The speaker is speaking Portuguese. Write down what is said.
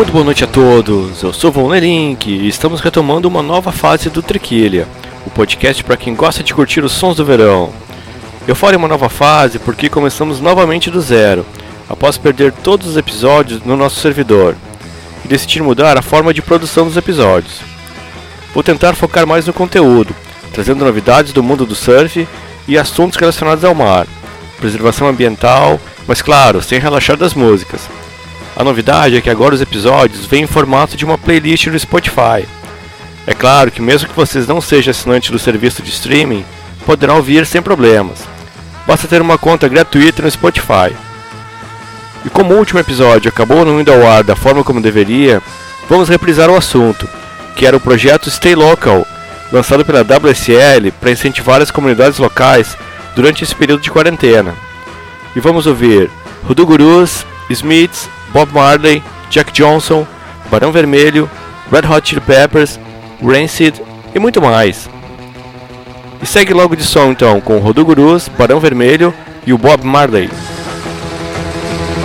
Muito boa noite a todos, eu sou Von Link e estamos retomando uma nova fase do Trequilha, o podcast para quem gosta de curtir os sons do verão. Eu falo em uma nova fase porque começamos novamente do zero, após perder todos os episódios no nosso servidor, e decidir mudar a forma de produção dos episódios. Vou tentar focar mais no conteúdo, trazendo novidades do mundo do surf e assuntos relacionados ao mar, preservação ambiental, mas claro, sem relaxar das músicas. A novidade é que agora os episódios vêm em formato de uma playlist no Spotify. É claro que mesmo que vocês não sejam assinantes do serviço de streaming, poderão ouvir sem problemas. Basta ter uma conta gratuita no Spotify. E como o último episódio acabou não indo ao ar da forma como deveria, vamos reprisar o assunto, que era o projeto Stay Local, lançado pela WSL para incentivar as comunidades locais durante esse período de quarentena. E vamos ouvir Rudu Gurus, Smiths, Bob Marley, Jack Johnson, Barão Vermelho, Red Hot Chili Peppers, Rancid e muito mais. E segue logo de som então com o Rodo Gurus, Barão Vermelho e o Bob Marley.